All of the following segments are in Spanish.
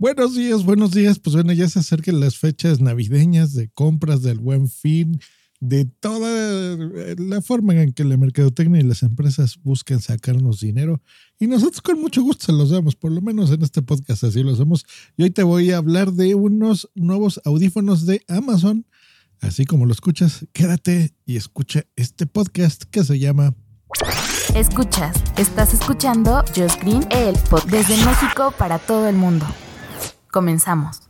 Buenos días, buenos días. Pues bueno, ya se acercan las fechas navideñas de compras del Buen Fin, de toda la forma en que la mercadotecnia y las empresas buscan sacarnos dinero. Y nosotros con mucho gusto se los damos, por lo menos en este podcast así lo hacemos. Y hoy te voy a hablar de unos nuevos audífonos de Amazon. Así como lo escuchas, quédate y escucha este podcast que se llama Escuchas, estás escuchando Just Green, el podcast desde México para todo el mundo. Comenzamos.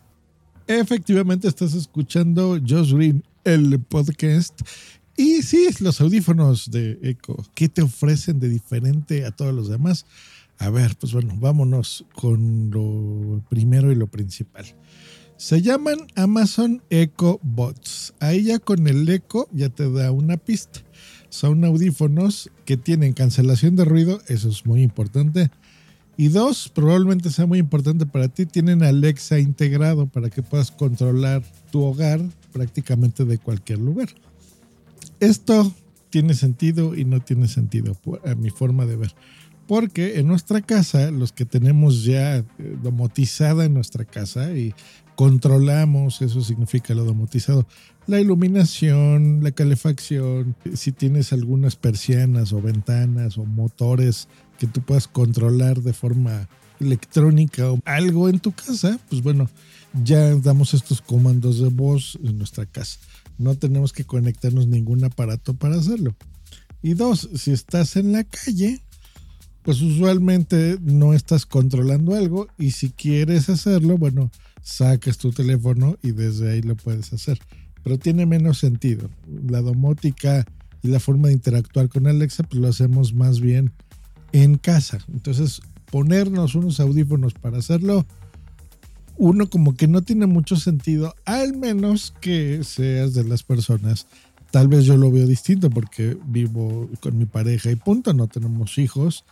Efectivamente, estás escuchando Josh Green, el podcast. Y sí, los audífonos de Echo, ¿qué te ofrecen de diferente a todos los demás? A ver, pues bueno, vámonos con lo primero y lo principal. Se llaman Amazon Echo Bots. Ahí ya con el Echo ya te da una pista. Son audífonos que tienen cancelación de ruido, eso es muy importante. Y dos, probablemente sea muy importante para ti, tienen Alexa integrado para que puedas controlar tu hogar prácticamente de cualquier lugar. Esto tiene sentido y no tiene sentido, a mi forma de ver. Porque en nuestra casa, los que tenemos ya domotizada en nuestra casa y controlamos, eso significa lo domotizado, la iluminación, la calefacción, si tienes algunas persianas o ventanas o motores que tú puedas controlar de forma electrónica o algo en tu casa, pues bueno, ya damos estos comandos de voz en nuestra casa. No tenemos que conectarnos ningún aparato para hacerlo. Y dos, si estás en la calle, pues usualmente no estás controlando algo y si quieres hacerlo, bueno, sacas tu teléfono y desde ahí lo puedes hacer. Pero tiene menos sentido. La domótica y la forma de interactuar con Alexa, pues lo hacemos más bien en casa. Entonces, ponernos unos audífonos para hacerlo, uno como que no tiene mucho sentido, al menos que seas de las personas. Tal vez yo lo veo distinto porque vivo con mi pareja y punto, no tenemos hijos,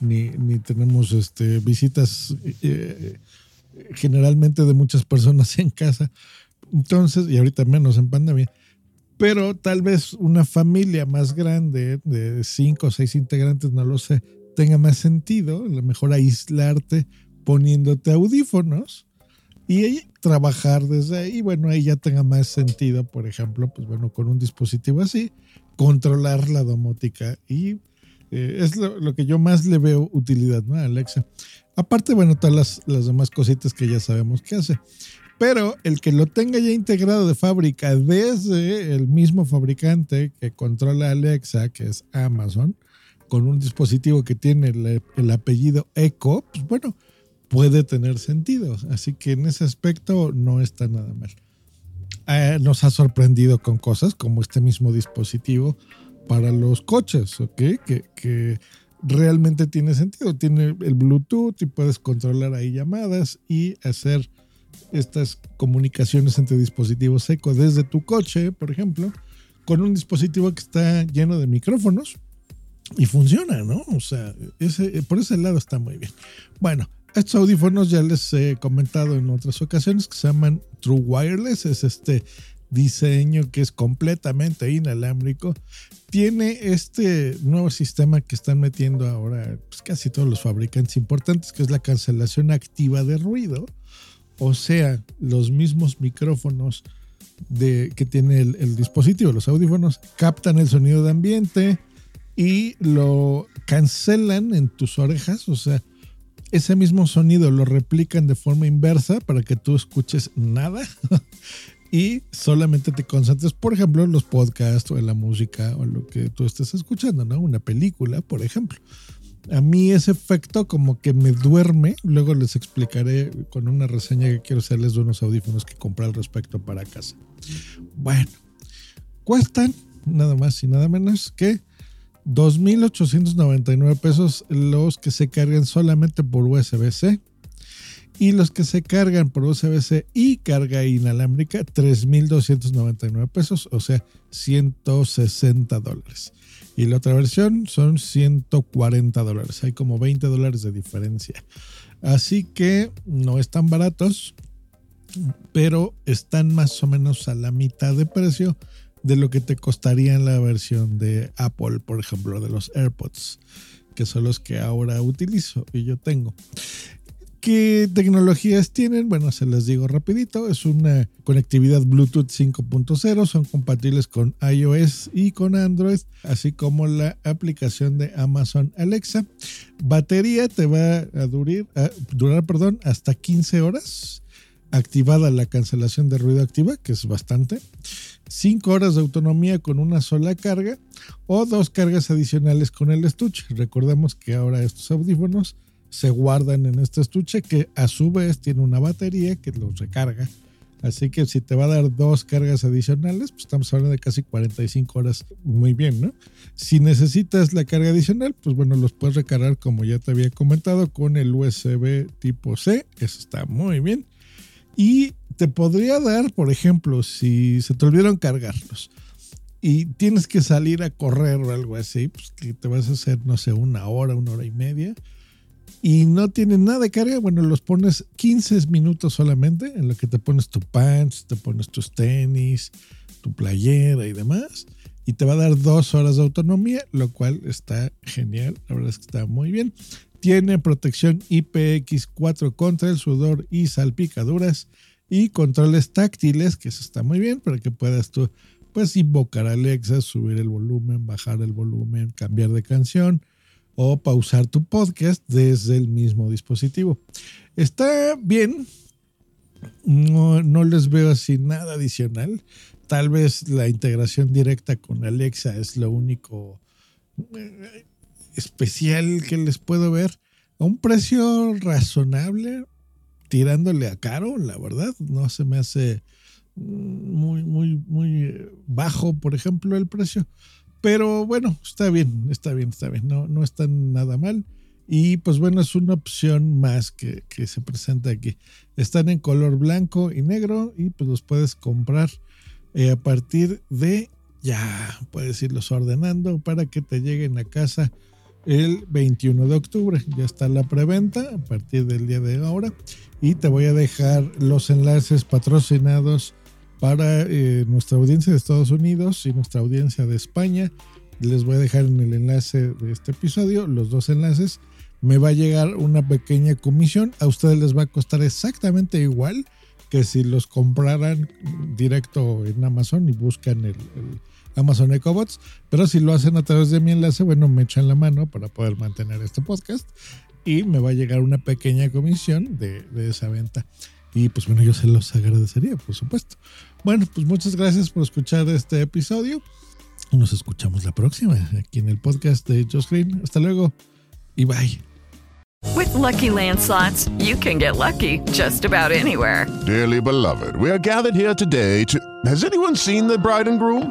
ni, ni tenemos este, visitas eh, generalmente de muchas personas en casa. Entonces, y ahorita menos en pandemia. Pero tal vez una familia más grande de cinco o seis integrantes, no lo sé, tenga más sentido, a lo mejor aislarte poniéndote audífonos y trabajar desde ahí. Bueno, ahí ya tenga más sentido, por ejemplo, pues bueno, con un dispositivo así, controlar la domótica y eh, es lo, que yo más le veo utilidad, ¿no? Alexa. Aparte, bueno, todas las, las demás cositas que ya sabemos que hace. Pero el que lo tenga ya integrado de fábrica desde el mismo fabricante que controla Alexa, que es Amazon, con un dispositivo que tiene el, apellido Echo, pues bueno, puede tener sentido. Así que en ese aspecto no está nada mal. Eh, nos ha sorprendido con cosas como este mismo dispositivo para los coches, ¿ok? Que, que realmente tiene sentido. Tiene el Bluetooth y puedes controlar ahí llamadas y hacer estas comunicaciones entre dispositivos Echo desde tu coche, por ejemplo, con un dispositivo que está lleno de micrófonos y funciona, ¿no? O sea, ese, por ese lado está muy bien. Bueno, estos audífonos ya les he comentado en otras ocasiones que se llaman True Wireless, es este diseño que es completamente inalámbrico. Tiene este nuevo sistema que están metiendo ahora pues, casi todos los fabricantes importantes, que es la cancelación activa de ruido. O sea, los mismos micrófonos de, que tiene el, el dispositivo, los audífonos, captan el sonido de ambiente, y lo cancelan en tus orejas, o sea, ese mismo sonido lo replican de forma inversa para que tú escuches nada y solamente te concentres, por ejemplo, en los podcasts o en la música o lo que tú estés escuchando, ¿no? Una película, por ejemplo. A mí ese efecto como que me duerme, luego les explicaré con una reseña que quiero hacerles de unos audífonos que compré al respecto para casa. Bueno, cuestan nada más y nada menos que 2.899 pesos los que se cargan solamente por USB-C Y los que se cargan por USB-C y carga inalámbrica, 3.299 pesos, o sea, 160 dólares. Y la otra versión son 140 dólares. Hay como 20 dólares de diferencia. Así que no están baratos, pero están más o menos a la mitad de precio de lo que te costaría en la versión de Apple, por ejemplo, de los AirPods, que son los que ahora utilizo y yo tengo. ¿Qué tecnologías tienen? Bueno, se les digo rapidito. Es una conectividad Bluetooth 5.0. Son compatibles con iOS y con Android, así como la aplicación de Amazon Alexa. Batería te va a durar, a durar perdón, hasta 15 horas. Activada la cancelación de ruido activa, que es bastante. 5 horas de autonomía con una sola carga o dos cargas adicionales con el estuche. Recordemos que ahora estos audífonos se guardan en este estuche que a su vez tiene una batería que los recarga. Así que si te va a dar dos cargas adicionales, pues estamos hablando de casi 45 horas. Muy bien, ¿no? Si necesitas la carga adicional, pues bueno, los puedes recargar como ya te había comentado con el USB tipo C. Eso está muy bien. Y te podría dar, por ejemplo, si se te olvidaron cargarlos y tienes que salir a correr o algo así, pues que te vas a hacer, no sé, una hora, una hora y media y no tienen nada de carga, bueno, los pones 15 minutos solamente en lo que te pones tu pants, te pones tus tenis, tu playera y demás. Y te va a dar dos horas de autonomía, lo cual está genial. La verdad es que está muy bien. Tiene protección IPX4 contra el sudor y salpicaduras y controles táctiles, que eso está muy bien para que puedas tú pues invocar a Alexa, subir el volumen, bajar el volumen, cambiar de canción o pausar tu podcast desde el mismo dispositivo. Está bien, no, no, les veo así nada adicional. Tal vez la integración directa con Alexa es lo único eh, especial que les puedo ver. A un precio razonable, tirándole a caro, la verdad. No se me hace muy, muy, muy bajo, por ejemplo, el precio. Pero bueno, está bien, está bien, está bien. No, no está nada mal. Y pues bueno, es una opción más que, que, se presenta aquí. Están en color blanco y negro y pues los puedes comprar eh, a partir de ya, puedes irlos ordenando para que te lleguen a casa el 21 de octubre. Ya está la preventa a partir del día de ahora. Y te voy a dejar los enlaces patrocinados para eh, nuestra audiencia de Estados Unidos y nuestra audiencia de España. Les voy a dejar en el enlace de este episodio los dos enlaces. Me va a llegar una pequeña comisión. A ustedes les va a costar exactamente igual que si los compraran directo en Amazon y buscan el, Amazon EcoBots. Pero si lo hacen a través de mi enlace, bueno, me echan la mano para poder mantener este podcast y me va a llegar una pequeña comisión de, de esa venta. Y pues bueno, yo se los agradecería, por supuesto. Bueno, pues muchas gracias por escuchar este episodio. Nos escuchamos la próxima aquí en el podcast de Josh Green. Hasta luego y bye. With lucky landslots, you can get lucky just about anywhere. Dearly beloved, we are gathered here today to. Has anyone seen the bride and groom?